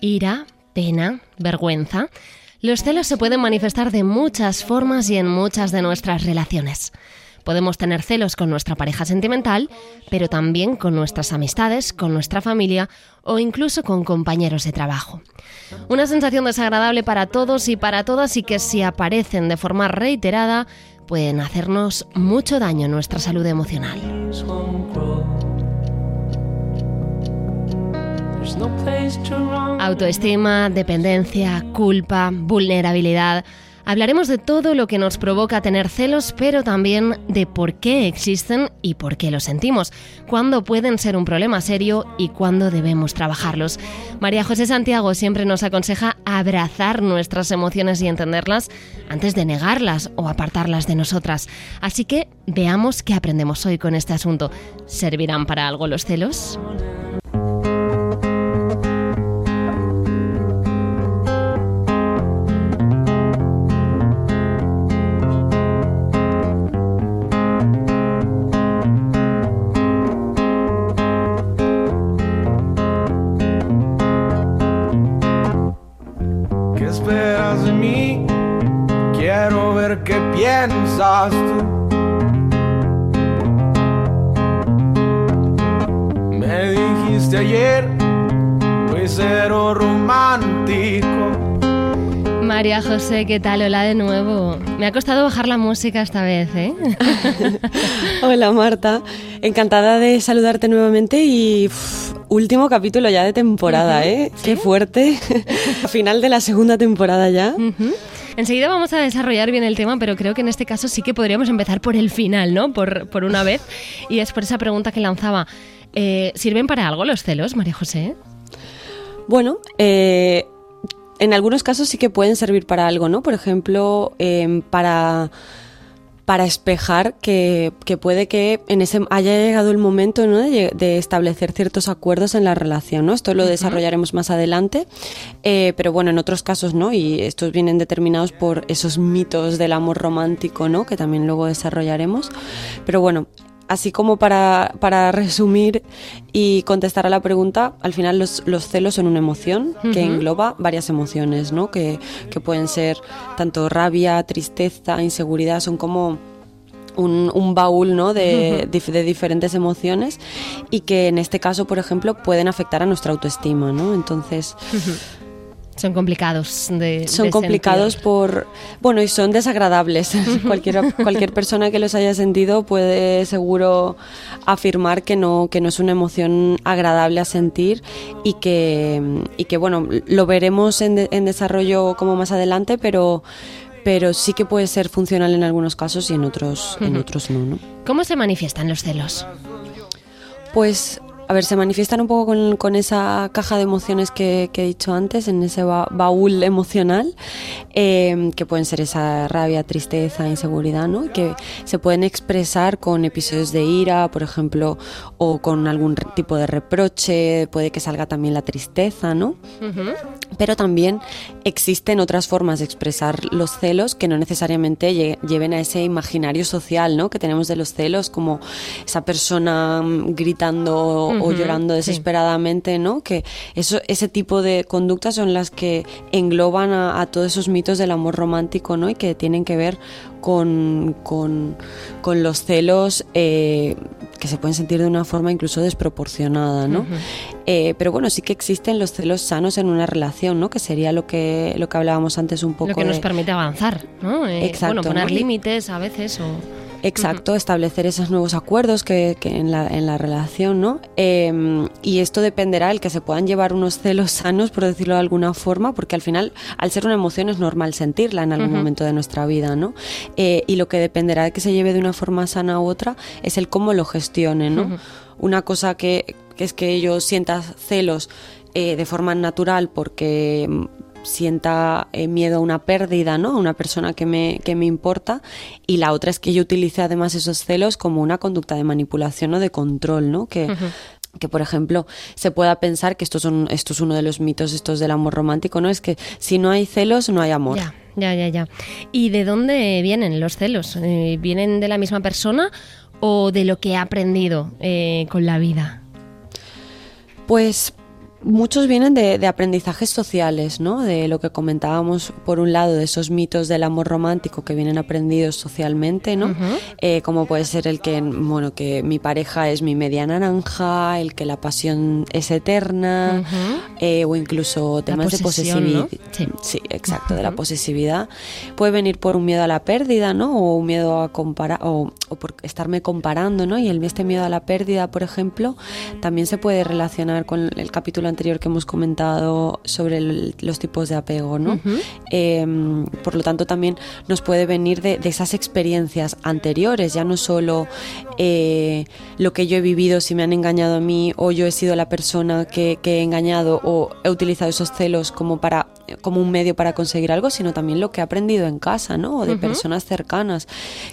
Ira, pena, vergüenza. Los celos se pueden manifestar de muchas formas y en muchas de nuestras relaciones. Podemos tener celos con nuestra pareja sentimental, pero también con nuestras amistades, con nuestra familia o incluso con compañeros de trabajo. Una sensación desagradable para todos y para todas y que si aparecen de forma reiterada pueden hacernos mucho daño en nuestra salud emocional. Autoestima, dependencia, culpa, vulnerabilidad. Hablaremos de todo lo que nos provoca tener celos, pero también de por qué existen y por qué los sentimos, cuándo pueden ser un problema serio y cuándo debemos trabajarlos. María José Santiago siempre nos aconseja abrazar nuestras emociones y entenderlas antes de negarlas o apartarlas de nosotras. Así que veamos qué aprendemos hoy con este asunto. ¿Servirán para algo los celos? Dijiste ayer, cero romántico. María José, ¿qué tal? Hola de nuevo. Me ha costado bajar la música esta vez, ¿eh? Hola Marta, encantada de saludarte nuevamente y uf, último capítulo ya de temporada, ¿eh? Qué fuerte. Final de la segunda temporada ya. Enseguida vamos a desarrollar bien el tema, pero creo que en este caso sí que podríamos empezar por el final, ¿no? Por, por una vez. Y es por esa pregunta que lanzaba. Eh, ¿Sirven para algo los celos, María José? Bueno, eh, en algunos casos sí que pueden servir para algo, ¿no? Por ejemplo, em, para para espejar que, que puede que en ese haya llegado el momento ¿no? de, establecer ciertos acuerdos en la relación. ¿no? Esto lo desarrollaremos más adelante, eh, pero bueno, en otros casos no, y estos vienen determinados por esos mitos del amor romántico, ¿no? que también luego desarrollaremos. Pero bueno, así como para, para resumir y contestar a la pregunta, al final los, los celos son una emoción que engloba varias emociones, ¿no? Que, que pueden ser tanto rabia, tristeza, inseguridad, son como un, un baúl ¿no? de, de diferentes emociones y que en este caso, por ejemplo, pueden afectar a nuestra autoestima, ¿no? Entonces, Son complicados de son de complicados sentir. por bueno y son desagradables cualquier cualquier persona que los haya sentido puede seguro afirmar que no que no es una emoción agradable a sentir y que y que bueno lo veremos en, de- en desarrollo como más adelante pero pero sí que puede ser funcional en algunos casos y en otros en otros no no ¿Cómo se manifiestan los celos? Pues, a ver, se manifiestan un poco con, con esa caja de emociones que, que he dicho antes, en ese ba- baúl emocional, eh, que pueden ser esa rabia, tristeza, inseguridad, ¿no? Que se pueden expresar con episodios de ira, por ejemplo, o con algún tipo de reproche, puede que salga también la tristeza, ¿no? Pero también existen otras formas de expresar los celos que no necesariamente lle- lleven a ese imaginario social, ¿no? Que tenemos de los celos, como esa persona mm, o llorando sí. desesperadamente, ¿no? Que eso, ese tipo de conductas son las que engloban a, a todos esos mitos del amor romántico, ¿no? Y que tienen que ver con, con, con los celos eh, que se pueden sentir de una forma incluso desproporcionada, ¿no? Eh, pero bueno, sí que existen los celos sanos en una relación, ¿no? Que sería lo que, lo que hablábamos antes un poco Lo que nos permite avanzar, ¿no? Eh, Exacto, Bueno, poner ¿no? límites a veces o... Exacto, establecer esos nuevos acuerdos que, que en, la, en la relación, ¿no? Eh, y esto dependerá el que se puedan llevar unos celos sanos, por decirlo de alguna forma, porque al final, al ser una emoción, es normal sentirla en algún momento de nuestra vida, ¿no? Eh, y lo que dependerá de que se lleve de una forma sana u otra es el cómo lo gestione, ¿no? Una cosa que, que es que yo sienta celos eh, de forma natural porque sienta eh, miedo a una pérdida, ¿no? A una persona que me, que me importa. Y la otra es que yo utilice además esos celos como una conducta de manipulación o de control, ¿no? Que, que por ejemplo se pueda pensar que esto, son, esto es uno de los mitos estos del amor romántico, ¿no? Es que si no hay celos no hay amor. Ya, ya, ya, ya. ¿Y de dónde vienen los celos? Eh, ¿Vienen de la misma persona o de lo que ha aprendido eh, con la vida? Pues Muchos vienen de, de, aprendizajes sociales, ¿no? De lo que comentábamos, por un lado, de esos mitos del amor romántico que vienen aprendidos socialmente, ¿no? eh, como puede ser el que, bueno, que mi pareja es mi media naranja, el que la pasión es eterna, eh, o incluso temas de posesividad. Sí. sí. exacto, de la posesividad. Puede venir por un miedo a la pérdida, ¿no? O un miedo a comparar, o, o, por estarme comparando, ¿no? Y el, este miedo a la pérdida, por ejemplo, también se puede relacionar con el capítulo anterior que hemos comentado sobre el, los tipos de apego, ¿no? Uh -huh. eh, por lo tanto, también nos puede venir de, de, esas experiencias anteriores, ya no solo eh, lo que yo he vivido, si me han engañado a mí, o yo he sido la persona que, que he engañado, o he utilizado esos celos como para como un medio para conseguir algo, sino también lo que he aprendido en casa, ¿no? O de uh -huh. personas cercanas.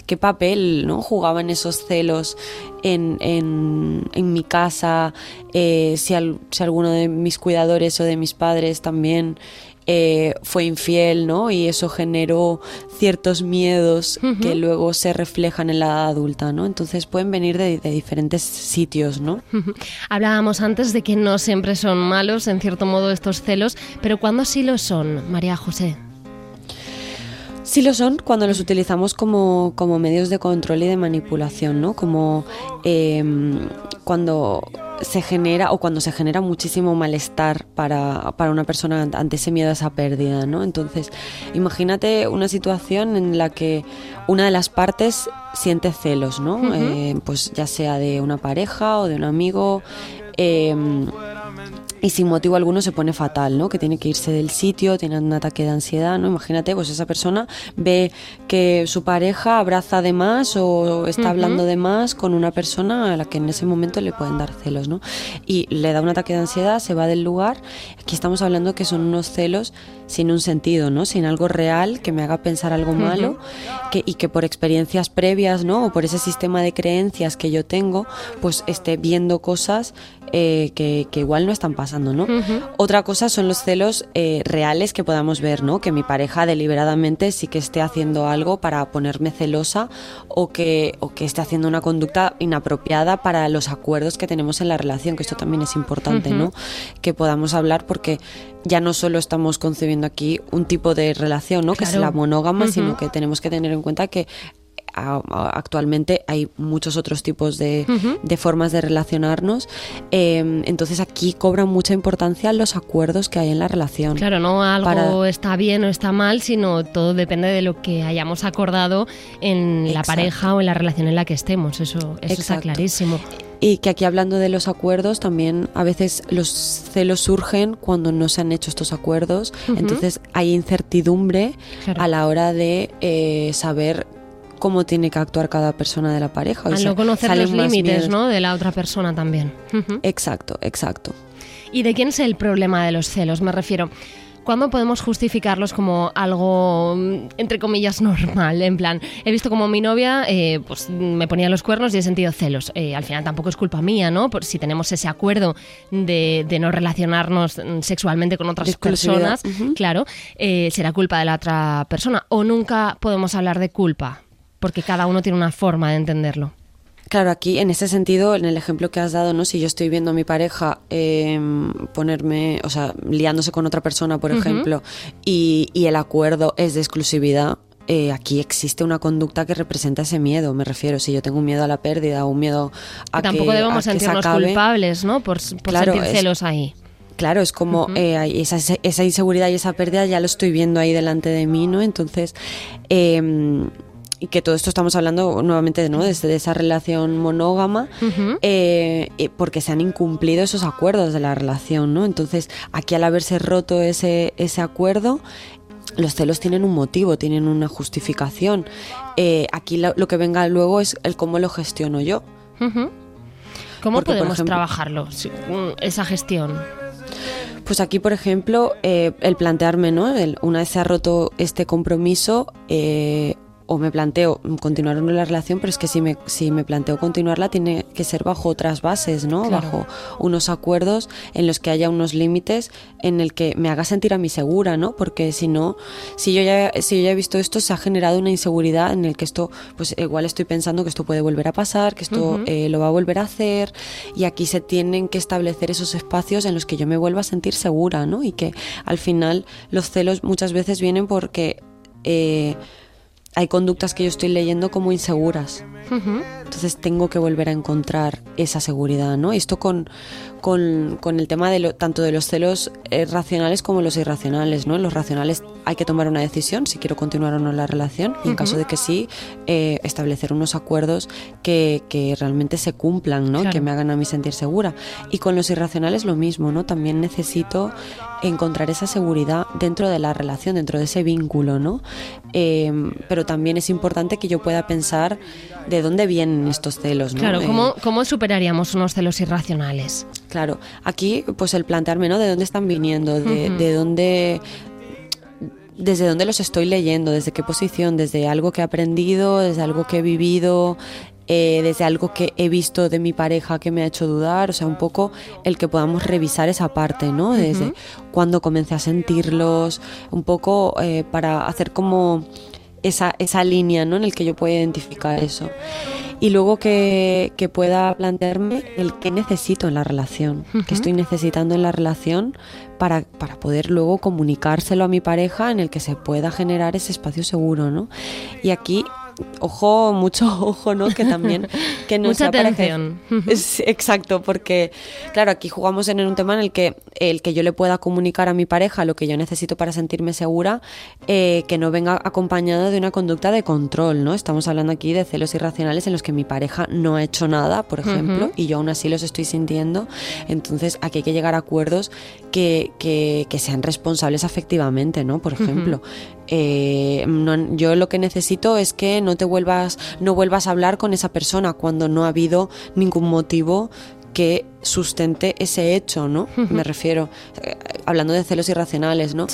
¿Qué papel, ¿no? Jugaban esos celos en, en, en mi casa? Eh, si, al, si, alguno de mis cuidadores o de mis padres también eh, fue infiel, ¿no? Y eso generó ciertos miedos uh -huh. que luego se reflejan en la edad adulta, ¿no? Entonces pueden venir de, de diferentes sitios, ¿no? Uh -huh. Hablábamos antes de que no siempre son malos, en cierto modo, estos celos, pero ¿cuándo sí lo son, María José? Sí lo son cuando los utilizamos como, como medios de control y de manipulación, ¿no? Como eh, cuando se genera o cuando se genera muchísimo malestar para, para, una persona ante ese miedo a esa pérdida, ¿no? Entonces, imagínate una situación en la que una de las partes siente celos, ¿no? Uh -huh. eh, pues ya sea de una pareja o de un amigo. Eh, y sin motivo alguno se pone fatal, ¿no? Que tiene que irse del sitio, tiene un ataque de ansiedad, ¿no? Imagínate, pues esa persona ve que su pareja abraza de más o está uh -huh. hablando de más con una persona a la que en ese momento le pueden dar celos, ¿no? Y le da un ataque de ansiedad, se va del lugar. Aquí estamos hablando que son unos celos sin un sentido, ¿no? Sin algo real que me haga pensar algo malo uh -huh. que, y que por experiencias previas, ¿no? O por ese sistema de creencias que yo tengo, pues esté viendo cosas eh, que, que, igual no están pasando, ¿no? Uh -huh. Otra cosa son los celos eh, reales que podamos ver, ¿no? Que mi pareja deliberadamente sí que esté haciendo algo para ponerme celosa o que, o que esté haciendo una conducta inapropiada para los acuerdos que tenemos en la relación, que esto también es importante, uh -huh. ¿no? Que podamos hablar porque ya no solo estamos concebiendo aquí un tipo de relación, ¿no? Claro. Que es la monógama, uh -huh. sino que tenemos que tener en cuenta que actualmente hay muchos otros tipos de, uh -huh. de formas de relacionarnos. Eh, entonces aquí cobran mucha importancia los acuerdos que hay en la relación. Claro, no algo Para... está bien o está mal, sino todo depende de lo que hayamos acordado en Exacto. la pareja o en la relación en la que estemos. Eso, eso está clarísimo. Y que aquí hablando de los acuerdos, también a veces los celos surgen cuando no se han hecho estos acuerdos. Uh -huh. Entonces hay incertidumbre claro. a la hora de eh, saber cómo tiene que actuar cada persona de la pareja. Al no conocer los límites ¿no? de la otra persona también. Uh -huh. Exacto, exacto. ¿Y de quién es el problema de los celos? Me refiero. ¿Cuándo podemos justificarlos como algo, entre comillas, normal? En plan, he visto como mi novia eh, pues, me ponía los cuernos y he sentido celos. Eh, al final tampoco es culpa mía, ¿no? Por si tenemos ese acuerdo de, de no relacionarnos sexualmente con otras personas, uh -huh. claro, eh, será culpa de la otra persona. O nunca podemos hablar de culpa, porque cada uno tiene una forma de entenderlo. Claro, aquí en ese sentido, en el ejemplo que has dado, ¿no? Si yo estoy viendo a mi pareja eh, ponerme, o sea, liándose con otra persona, por uh -huh. ejemplo, y, y, el acuerdo es de exclusividad, eh, aquí existe una conducta que representa ese miedo, me refiero. Si yo tengo un miedo a la pérdida o un miedo a que tampoco que, debemos a sentirnos acabe, culpables, ¿no? Por, por claro, sentir celos es, ahí. Claro, es como uh -huh. eh, esa, esa, inseguridad y esa pérdida ya lo estoy viendo ahí delante de mí, ¿no? Entonces, eh, y que todo esto estamos hablando nuevamente ¿no? desde esa relación monógama uh -huh. eh, porque se han incumplido esos acuerdos de la relación no entonces aquí al haberse roto ese ese acuerdo los celos tienen un motivo, tienen una justificación. Eh, aquí lo, lo, que venga luego es el cómo lo gestiono yo. Uh -huh. ¿Cómo Porque, podemos ejemplo, trabajarlo, esa gestión? Pues aquí, por ejemplo, eh, el plantearme, ¿no? El, una vez se ha roto este compromiso, eh, o me planteo continuar o no la relación, pero es que si me, si me planteo continuarla tiene que ser bajo otras bases, ¿no? Bajo unos acuerdos en los que haya unos límites en el que me haga sentir a mí segura, ¿no? Porque si no, si yo ya, si yo ya he visto esto, se ha generado una inseguridad en el que esto, pues igual estoy pensando que esto puede volver a pasar, que esto eh, lo va a volver a hacer, y aquí se tienen que establecer esos espacios en los que yo me vuelva a sentir segura, ¿no? Y que al final los celos muchas veces vienen porque eh, hay conductas que yo estoy leyendo como inseguras. Entonces tengo que volver a encontrar esa seguridad, ¿no? esto con, con, el tema de lo, tanto de los celos eh, racionales como los irracionales, ¿no? Los racionales hay que tomar una decisión si quiero continuar o no la relación y en caso de que sí, eh, establecer unos acuerdos que, que, realmente se cumplan, ¿no? Que me hagan a mí sentir segura. Y con los irracionales lo mismo, ¿no? También necesito encontrar esa seguridad dentro de la relación, dentro de ese vínculo, ¿no? Em, pero también es importante que yo pueda pensar de dónde vienen estos celos, ¿no? Claro, ¿cómo, ¿cómo superaríamos unos celos irracionales? Claro, aquí pues el plantearme, ¿no? De dónde están viniendo, de, de dónde desde dónde los estoy leyendo, desde qué posición, desde algo que he aprendido, desde algo que he vivido, eh, desde algo que he visto de mi pareja que me ha hecho dudar, o sea, un poco el que podamos revisar esa parte, ¿no? Desde cuando comencé a sentirlos, un poco eh, para hacer como esa, esa línea, ¿no? En el que yo pueda identificar eso y luego que, pueda plantearme el qué necesito en la relación, qué estoy necesitando en la relación para, para, poder luego comunicárselo a mi pareja en el que se pueda generar ese espacio seguro, ¿no? Y aquí ojo, mucho ojo, ¿no? Que también que no Mucha atención. exacto, porque claro, aquí jugamos en un tema en el que el que yo le pueda comunicar a mi pareja lo que yo necesito para sentirme segura, eh, que no venga acompañado de una conducta de control, ¿no? Estamos hablando aquí de celos irracionales en los que mi pareja no ha hecho nada, por ejemplo, y yo aún así los estoy sintiendo. Entonces, aquí hay que llegar a acuerdos que, que, sean responsables afectivamente, ¿no? Por ejemplo, eh, yo lo que necesito es que no te vuelvas, no vuelvas a hablar con esa persona cuando no ha habido ningún motivo que sustente ese hecho, ¿no? Me refiero, eh, hablando de celos irracionales, ¿no?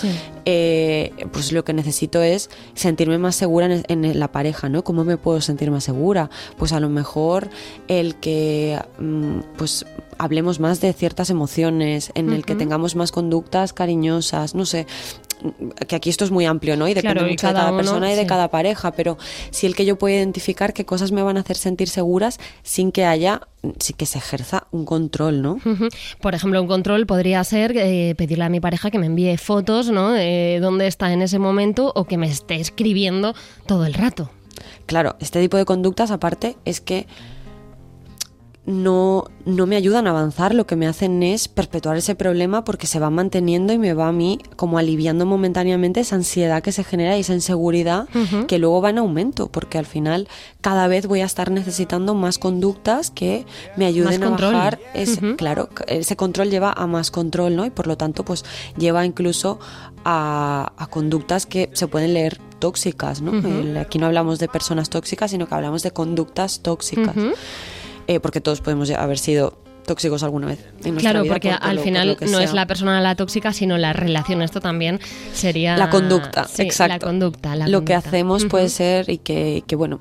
Eh, pues lo que necesito es sentirme más segura en, la pareja, ¿no? ¿Cómo me puedo sentir más segura? Pues a lo mejor el que, mm, pues hablemos más de ciertas emociones, en el que tengamos más conductas cariñosas, no sé, que aquí esto es muy amplio, ¿no? Y depende mucho de cada persona y de cada pareja, pero si el que yo puedo identificar qué cosas me van a hacer sentir seguras sin que haya, sin que se ejerza un control, ¿no? Por ejemplo, un control podría ser eh, pedirle a mi pareja que me envíe fotos, ¿no? De dónde está en ese momento o que me esté escribiendo todo el rato. Claro, este tipo de conductas aparte es que no, no me ayudan a avanzar, lo que me hacen es perpetuar ese problema porque se va manteniendo y me va a mí como aliviando momentáneamente esa ansiedad que se genera y esa inseguridad que luego va en aumento, porque al final cada vez voy a estar necesitando más conductas que me ayuden a bajar ese, claro, ese control lleva a más control, ¿no? Y por lo tanto, pues lleva incluso a, conductas que se pueden leer tóxicas, ¿no? aquí no hablamos de personas tóxicas, sino que hablamos de conductas tóxicas. Eh, porque todos podemos haber sido tóxicos alguna vez. claro, porque al final no es la persona la tóxica, sino la relación. Esto también sería... La conducta, exacto. La conducta. lo que hacemos puede ser y que, que bueno,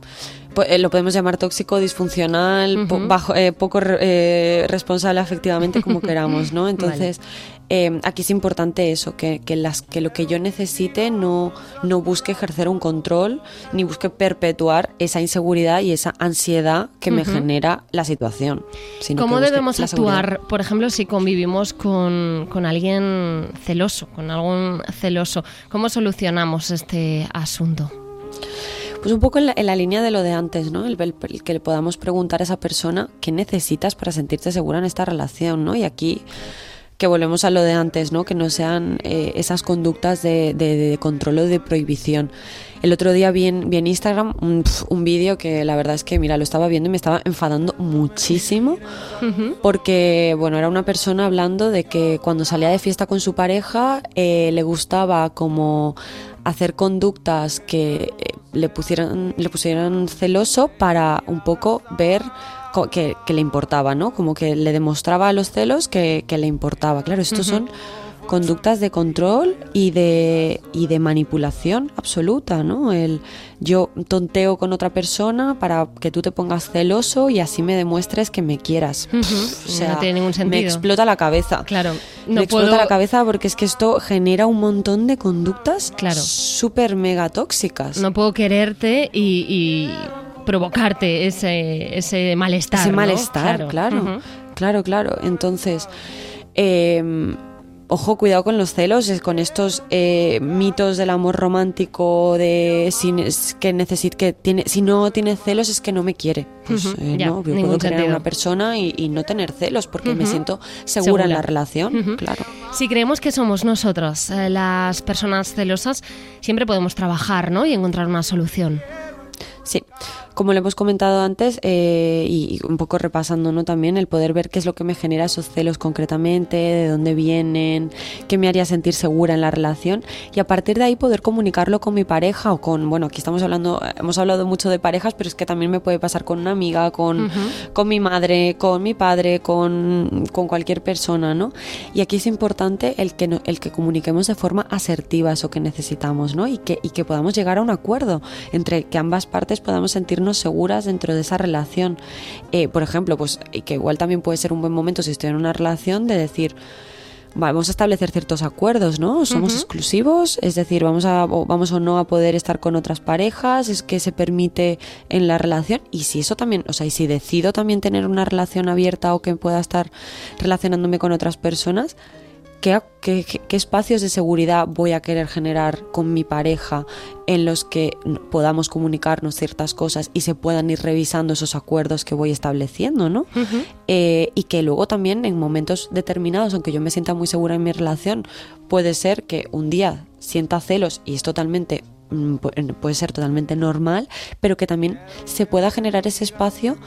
lo podemos llamar tóxico, disfuncional, bajo, eh, poco responsable afectivamente, como queramos, ¿no? Entonces, Em, aquí es importante eso, que, las, que lo que yo necesite no, no busque ejercer un control ni busque perpetuar esa inseguridad y esa ansiedad que me genera la situación. ¿Cómo debemos actuar, por ejemplo, si convivimos con, con alguien celoso, con algún celoso? ¿Cómo solucionamos este asunto? Pues un poco en la, línea de lo de antes, ¿no? El, que le podamos preguntar a esa persona qué necesitas para sentirte segura en esta relación, ¿no? Y aquí que volvemos a lo de antes, ¿no? Que no sean eh, esas conductas de, de, control o de prohibición. El otro día vi en, Instagram un, vídeo que la verdad es que, mira, lo estaba viendo y me estaba enfadando muchísimo porque, bueno, era una persona hablando de que cuando salía de fiesta con su pareja eh, le gustaba como hacer conductas que eh, le, pusieran, le pusieran celoso para un poco ver que, le importaba, ¿no? Como que le demostraba a los celos que, le importaba. Claro, estos son conductas de control y de, y de manipulación absoluta, ¿no? El yo tonteo con otra persona para que tú te pongas celoso y así me demuestres que me quieras. O sea, no tiene ningún sentido. me explota la cabeza. Claro, me no explota puedo... la cabeza porque es que esto genera un montón de conductas Claro. súper mega tóxicas. No puedo quererte y, y provocarte ese, ese malestar. Ese ¿no? malestar, claro, Ujú. claro, claro. Entonces, eh, ojo, cuidado con los celos, es con estos eh, mitos del amor romántico de si, es que necesito que tiene, si no tiene celos es que no me quiere. Pues eh, ya, no, yo puedo querer a una persona y, y no tener celos porque me siento segura, en la relación, claro. Si creemos que somos nosotros eh, las personas celosas, siempre podemos trabajar ¿no? y encontrar una solución. Sí, como lo hemos comentado antes eh, y, y un poco repasando ¿no? también el poder ver qué es lo que me genera esos celos concretamente, de dónde vienen, qué me haría sentir segura en la relación y a partir de ahí poder comunicarlo con mi pareja o con, bueno, aquí estamos hablando, hemos hablado mucho de parejas, pero es que también me puede pasar con una amiga, con, con mi madre, con mi padre, con, con cualquier persona, ¿no? Y aquí es importante el que, no- el que comuniquemos de forma asertiva eso que necesitamos, ¿no? Y que, y que podamos llegar a un acuerdo entre que ambas partes podamos sentirnos seguras dentro de esa relación. Eh, por ejemplo, pues y que igual también puede ser un buen momento si estoy en una relación de decir, vamos a establecer ciertos acuerdos, ¿no? Somos exclusivos, es decir, vamos a o vamos o no a poder estar con otras parejas, es que se permite en la relación y si eso también, o sea, y si decido también tener una relación abierta o que pueda estar relacionándome con otras personas, ¿Qué, qué, qué- qué espacios de seguridad voy a querer generar con mi pareja en los que podamos comunicarnos ciertas cosas y se puedan ir revisando esos acuerdos que voy estableciendo, ¿no? Eh, y que luego también en momentos determinados, aunque yo me sienta muy segura en mi relación, puede ser que un día sienta celos y es totalmente puede ser totalmente normal, pero que también se pueda generar ese espacio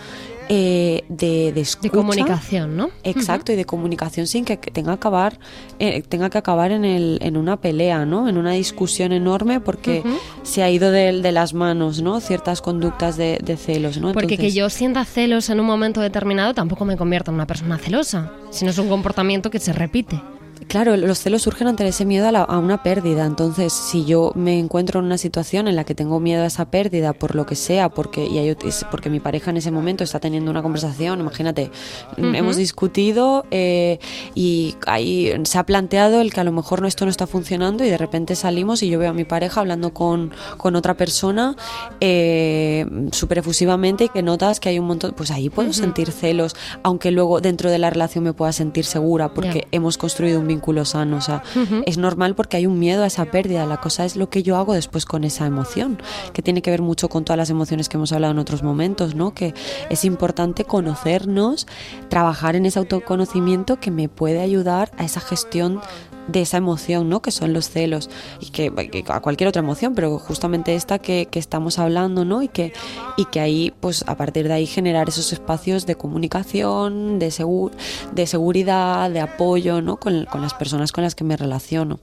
eh, de, de comunicación, ¿no? Exacto, y de comunicación sin que tenga que acabar, eh, tenga que acabar en, el, en una pelea, ¿no? En una discusión enorme porque se ha ido de, de las manos, ¿no? Ciertas conductas de, de celos, ¿no? Porque que yo sienta celos en un momento determinado tampoco me convierta en una persona celosa, sino es un comportamiento que se repite. Claro, los celos surgen ante ese miedo a, la- a una pérdida. Entonces, si yo me encuentro en una situación en la que tengo miedo a esa pérdida por lo que sea, porque y hay porque mi pareja en ese momento está teniendo una conversación, imagínate, hemos discutido eh, y ahí se ha planteado el que a lo mejor no, esto no está funcionando y de repente salimos y yo veo a mi pareja hablando con, con otra persona eh, súper efusivamente y que notas que hay un montón, pues ahí puedo sentir celos, aunque luego dentro de la relación me pueda sentir segura porque hemos construido un vínculo sano. O sea, es normal porque hay un miedo a esa pérdida. La cosa es lo que yo hago después con esa emoción, que tiene que ver mucho con todas las emociones que hemos hablado en otros momentos, ¿no? Que es importante conocernos, trabajar en ese autoconocimiento que me puede ayudar a esa gestión de esa emoción, ¿no? Que son los celos y que, a cualquier otra emoción, pero justamente esta que, que estamos hablando, ¿no? Y que, y que ahí, pues a partir de ahí generar esos espacios de comunicación, de, segu- de seguridad, de apoyo, ¿no? Con, con las personas con las que me relaciono.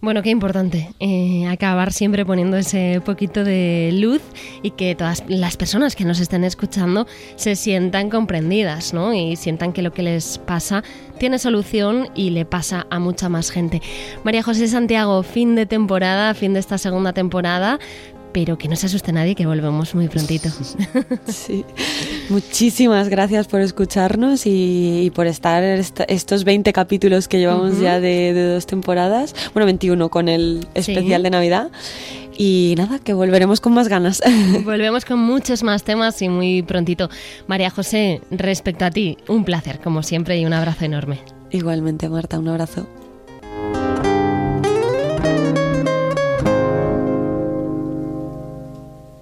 Bueno, qué importante eh, acabar siempre poniendo ese poquito de luz y que todas las personas que nos estén escuchando se sientan comprendidas, ¿no? Y sientan que lo que les pasa tiene solución y le pasa a mucha más gente. María José Santiago, fin de temporada, fin de esta segunda temporada, pero que no se asuste nadie que volvemos muy prontito. Sí. Muchísimas gracias por escucharnos y, y por estar esta- estos 20 capítulos que llevamos ya de, de dos temporadas. Bueno, 21 con el Sí. especial de Navidad. Y nada, que volveremos con más ganas. Volvemos con muchos más temas y muy prontito. María José, respecto a ti, un placer como siempre y un abrazo enorme. Igualmente, Marta, un abrazo.